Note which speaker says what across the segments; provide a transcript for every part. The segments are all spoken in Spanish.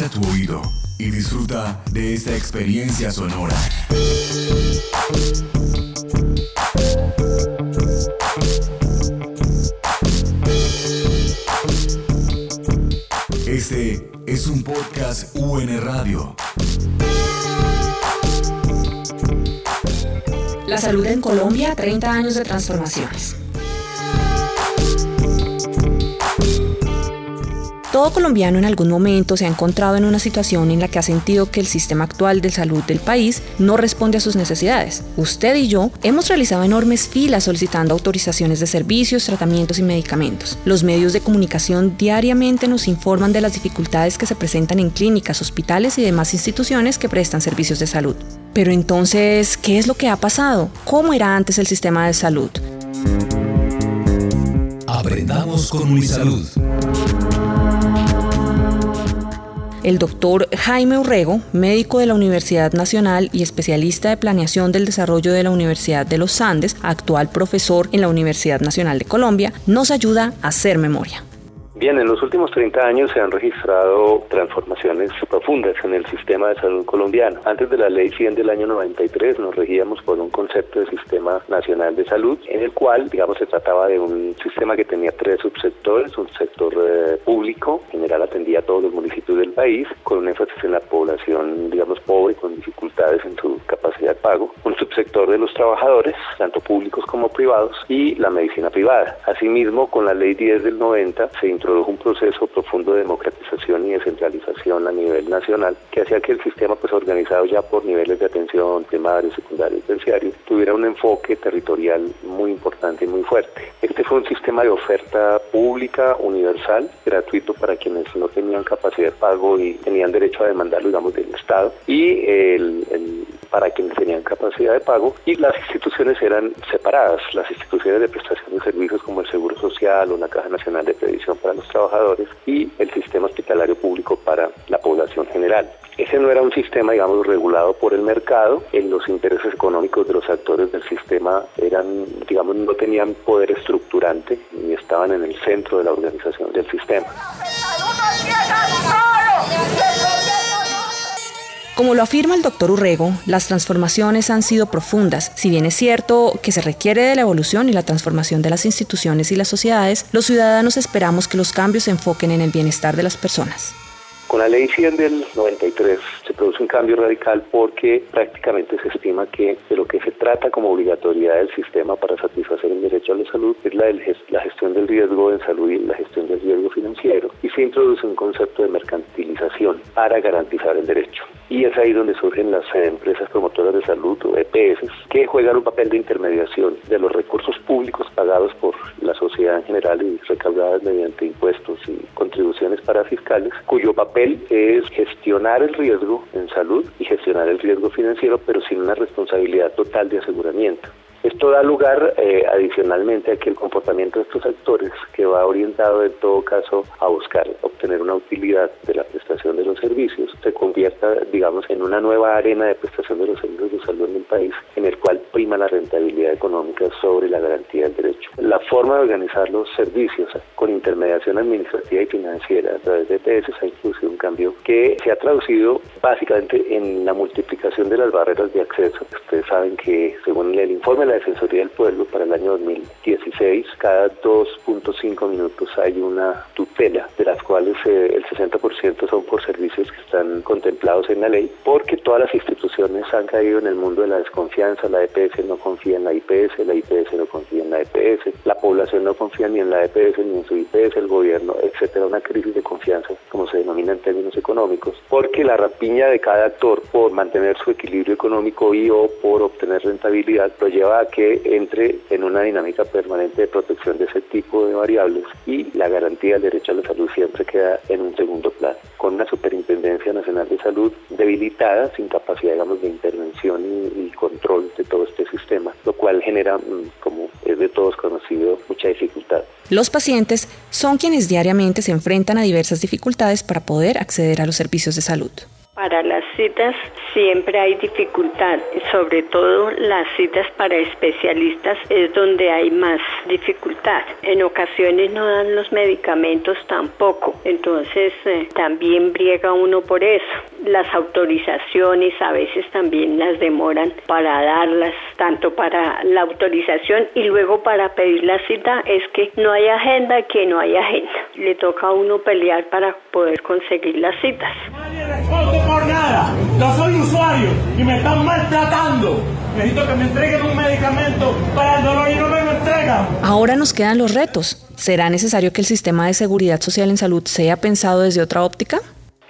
Speaker 1: Agudiza tu oído y disfruta de esta experiencia sonora. Este es un podcast UN Radio.
Speaker 2: La salud en Colombia, 30 años de transformaciones. Todo colombiano en algún momento se ha encontrado en una situación en la que ha sentido que el sistema actual de salud del país no responde a sus necesidades. Usted y yo hemos realizado enormes filas solicitando autorizaciones de servicios, tratamientos y medicamentos. Los medios de comunicación diariamente nos informan de las dificultades que se presentan en clínicas, hospitales y demás instituciones que prestan servicios de salud. Pero entonces, ¿qué es lo que ha pasado? ¿Cómo era antes el sistema de salud?
Speaker 1: Aprendamos con Unisalud.
Speaker 2: El doctor Jaime Urrego, médico de la Universidad Nacional y especialista de planeación del desarrollo de la Universidad de los Andes, actual profesor en la Universidad Nacional de Colombia, nos ayuda a hacer memoria.
Speaker 3: Bien, en los últimos 30 años se han registrado transformaciones profundas en el sistema de salud colombiano. Antes de la ley 100 del año 93 nos regíamos por un concepto de sistema nacional de salud en el cual, digamos, se trataba de un sistema que tenía tres subsectores, un sector eh, público, en general atendía a todos los municipios del país, con un énfasis en la población, digamos, pobre, con dificultades en su capacidad de pago, un subsector de los trabajadores, tanto públicos como privados, y la medicina privada. Asimismo, con la ley 10 del 90 se introdujo introdujo un proceso profundo de democratización y descentralización a nivel nacional que hacía que el sistema pues organizado ya por niveles de atención primario, secundario y terciario tuviera un enfoque territorial muy importante y muy fuerte. Este fue un sistema de oferta pública, universal, gratuito para quienes no tenían capacidad de pago y tenían derecho a demandarlo, digamos, del Estado y el, el para quienes tenían capacidad de pago y las instituciones eran separadas, las instituciones de prestación de servicios como el Seguro Social o la Caja Nacional de Previsión para los Trabajadores y el sistema hospitalario público para la población general. Ese no era un sistema, digamos, regulado por el mercado. En los intereses económicos de los actores del sistema eran, digamos, no tenían poder estructurante ni estaban en el centro de la organización del sistema.
Speaker 2: Como lo afirma el doctor Urrego, las transformaciones han sido profundas. Si bien es cierto que se requiere de la evolución y la transformación de las instituciones y las sociedades, los ciudadanos esperamos que los cambios se enfoquen en el bienestar de las personas.
Speaker 3: Con la ley 100 del 93 se produce un cambio radical porque prácticamente se estima que de lo que se trata como obligatoriedad del sistema para satisfacer el derecho a la salud es la, la gestión del riesgo en salud y la gestión del riesgo financiero y se introduce un concepto de mercantilización para garantizar el derecho. Y es ahí donde surgen las empresas promotoras de salud o EPS que juegan un papel de intermediación de los recursos públicos pagados por la sociedad en general y recaudadas mediante impuestos y contribuciones parafiscales, cuyo papel es gestionar el riesgo en salud y gestionar el riesgo financiero, pero sin una responsabilidad total de aseguramiento. Esto da lugar eh, adicionalmente a que el comportamiento de estos actores, que va orientado en todo caso a buscar obtener una utilidad de la prestación de los servicios, se convierta, digamos, en una nueva arena de prestación de los servicios de salud en el país, en el cual prima la rentabilidad económica sobre la garantía del derecho. La forma de organizar los servicios con intermediación administrativa y financiera a través de EPS ha introducido un cambio que se ha traducido básicamente en la multiplicación de las barreras de acceso. Ustedes saben que, según el informe la Defensoría del Pueblo para el año 2016, cada 2.5 minutos hay una tutela, de las cuales eh, el 60% son por servicios que están contemplados en la ley, porque todas las instituciones han caído en el mundo de la desconfianza, la EPS no confía en la IPS, la IPS no confía en la EPS, la población no confía ni en la EPS ni en su IPS, el gobierno, etcétera, una crisis de confianza, en términos económicos, porque la rapiña de cada actor por mantener su equilibrio económico y o por obtener rentabilidad lo lleva que entre en una dinámica permanente de protección de ese tipo de variables y la garantía del derecho a la salud siempre queda en un segundo plano, con una Superintendencia Nacional de Salud debilitada, sin capacidad, digamos, de intervención y, control de todo este sistema, lo cual genera, mm, es todos conocido, mucha dificultad.
Speaker 2: Los pacientes son quienes diariamente se enfrentan a diversas dificultades para poder acceder a los servicios de salud.
Speaker 4: Para las citas siempre hay dificultad, sobre todo las citas para especialistas es donde hay más dificultad. En ocasiones no dan los medicamentos tampoco, entonces eh, también briega uno por eso. Las autorizaciones a veces también las demoran para darlas, tanto para la autorización y luego para pedir la cita es que no hay agenda, que no hay agenda. Le toca a uno pelear para poder conseguir las citas
Speaker 5: por nada. Yo soy usuario y me están maltratando. Necesito que me entreguen un medicamento para el dolor y no me lo entregan.
Speaker 2: Ahora nos quedan los retos. ¿Será necesario que el sistema de seguridad social en salud sea pensado desde otra óptica?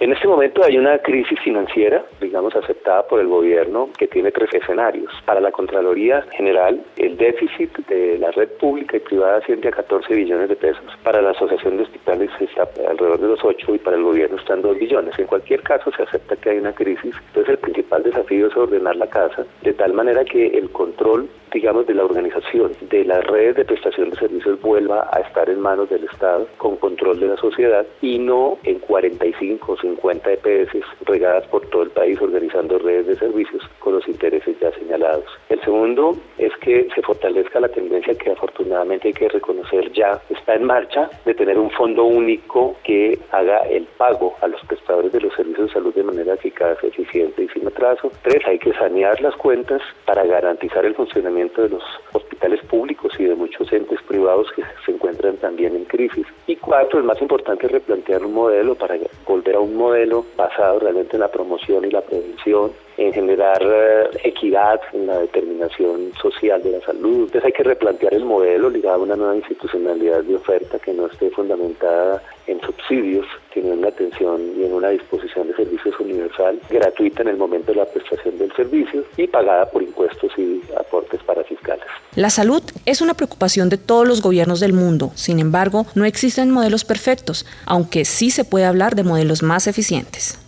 Speaker 3: En este momento hay una crisis financiera, digamos, aceptada por el gobierno que tiene tres escenarios. Para la Contraloría General, el déficit de la red pública y privada asciende a 14 billones de pesos. Para la Asociación de Hospitales está alrededor de los 8 y para el gobierno están 2 billones. En cualquier caso, se acepta que hay una crisis. Entonces, el principal desafío es ordenar la casa de tal manera que el control digamos, de la organización de las redes de prestación de servicios vuelva a estar en manos del Estado con control de la sociedad y no en 45 o 50 EPS regadas por todo el país organizando redes de servicios con los intereses ya señalados. El segundo es que se fortalezca la tendencia que afortunadamente hay que reconocer ya está en marcha de tener un fondo único que haga el pago a los prestadores de los servicios de salud de manera eficaz, eficiente y sin atraso. Tres, hay que sanear las cuentas para garantizar el funcionamiento de los hospitales públicos y de muchos entes privados que se encuentran también en crisis. Y cuatro, es más importante replantear un modelo para volver a un modelo basado realmente en la promoción y la prevención en generar eh, equidad en la determinación social de la salud. Entonces hay que replantear el modelo ligado a una nueva institucionalidad de oferta que no esté fundamentada en subsidios, sino en una atención y en una disposición de servicios universal, gratuita en el momento de la prestación del servicio y pagada por impuestos y aportes para fiscales.
Speaker 2: La salud es una preocupación de todos los gobiernos del mundo. Sin embargo, no existen modelos perfectos, aunque sí se puede hablar de modelos más eficientes.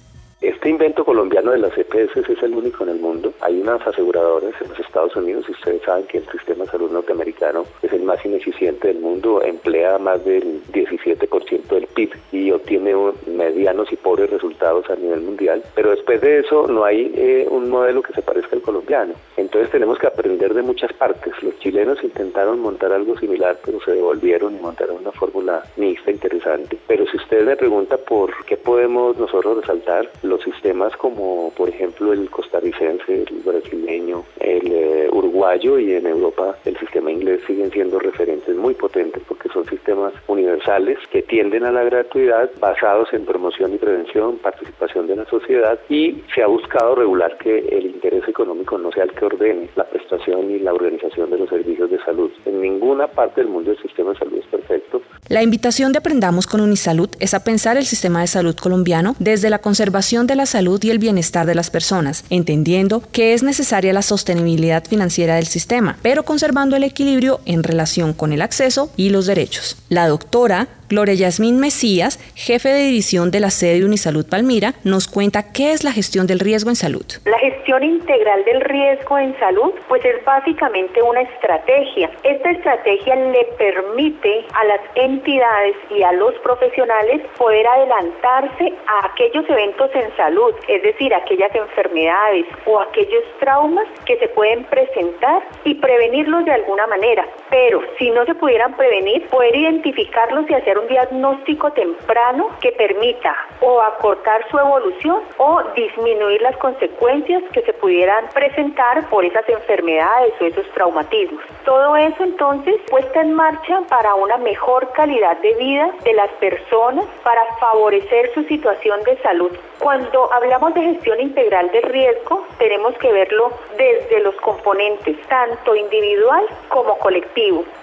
Speaker 3: Este invento colombiano de las EPS es el único en el mundo. Hay unas aseguradoras en los Estados Unidos y ustedes saben que el sistema de salud norteamericano es el más ineficiente del mundo, emplea más del 17% del PIB y obtiene medianos y pobres resultados a nivel mundial. Pero después de eso no hay eh, un modelo que se parezca al colombiano. Entonces tenemos que aprender de muchas partes. Los chilenos intentaron montar algo similar, pero se devolvieron y montaron una fórmula mixta interesante. Pero si usted me pregunta por qué podemos nosotros resaltar, los sistemas como por ejemplo el costarricense, el brasileño, el eh, uruguayo y en Europa el sistema inglés siguen siendo referentes muy potentes porque son sistemas universales que tienden a la gratuidad basados en promoción y prevención, participación de la sociedad y se ha buscado regular que el interés económico no sea el que ordene la prestación y la organización de los servicios de salud. En ninguna parte del mundo el sistema de salud es perfecto.
Speaker 2: La invitación de Aprendamos con Unisalud es a pensar el sistema de salud colombiano desde la conservación de la salud y el bienestar de las personas, entendiendo que es necesaria la sostenibilidad financiera del sistema, pero conservando el equilibrio en relación con el acceso y los derechos. La doctora Gloria Yasmín Mesías, jefe de división de la sede Unisalud Palmira, nos cuenta qué es la gestión del riesgo en salud.
Speaker 6: La gestión integral del riesgo en salud, pues es básicamente una estrategia. Esta estrategia le permite a las entidades y a los profesionales poder adelantarse a aquellos eventos en salud, es decir, aquellas enfermedades o aquellos traumas que se pueden presentar y prevenirlos de alguna manera. Pero si no se pudieran prevenir, poder identificarlos y hacer un diagnóstico temprano que permita o acortar su evolución o disminuir las consecuencias que se pudieran presentar por esas enfermedades o esos traumatismos. Todo eso entonces puesta en marcha para una mejor calidad de vida de las personas, para favorecer su situación de salud. Cuando hablamos de gestión integral de riesgo, tenemos que verlo desde los componentes, tanto individual como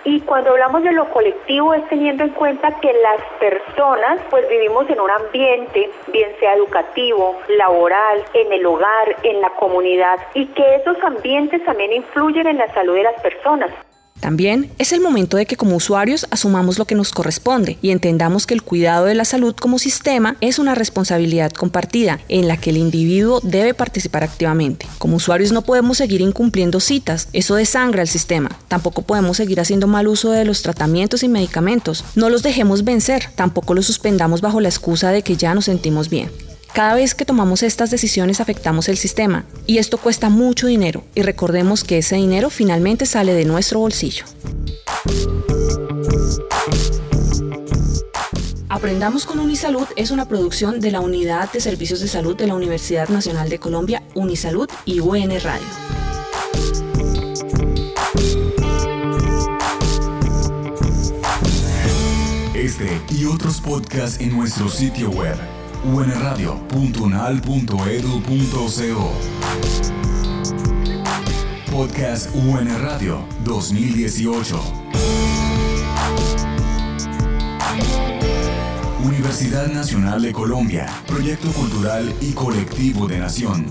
Speaker 6: Y cuando hablamos de lo colectivo es teniendo en cuenta que las personas pues vivimos en un ambiente, bien sea educativo, laboral, en el hogar, en la comunidad, y que esos ambientes también influyen en la salud de las personas.
Speaker 2: También es el momento de que como usuarios asumamos lo que nos corresponde y entendamos que el cuidado de la salud como sistema es una responsabilidad compartida en la que el individuo debe participar activamente. Como usuarios no podemos seguir incumpliendo citas, eso desangra el sistema. Tampoco podemos seguir haciendo mal uso de los tratamientos y medicamentos. No los dejemos vencer, tampoco los suspendamos bajo la excusa de que ya nos sentimos bien. Cada vez que tomamos estas decisiones afectamos el sistema y esto cuesta mucho dinero y recordemos que ese dinero finalmente sale de nuestro bolsillo. Aprendamos con Unisalud es una producción de la Unidad de Servicios de Salud de la Universidad Nacional de Colombia, Unisalud y UN Radio.
Speaker 1: Este y otros podcasts en nuestro sitio web unradio.unal.edu.co Podcast UN Radio 2018 Universidad Nacional de Colombia, Proyecto Cultural y Colectivo de Nación.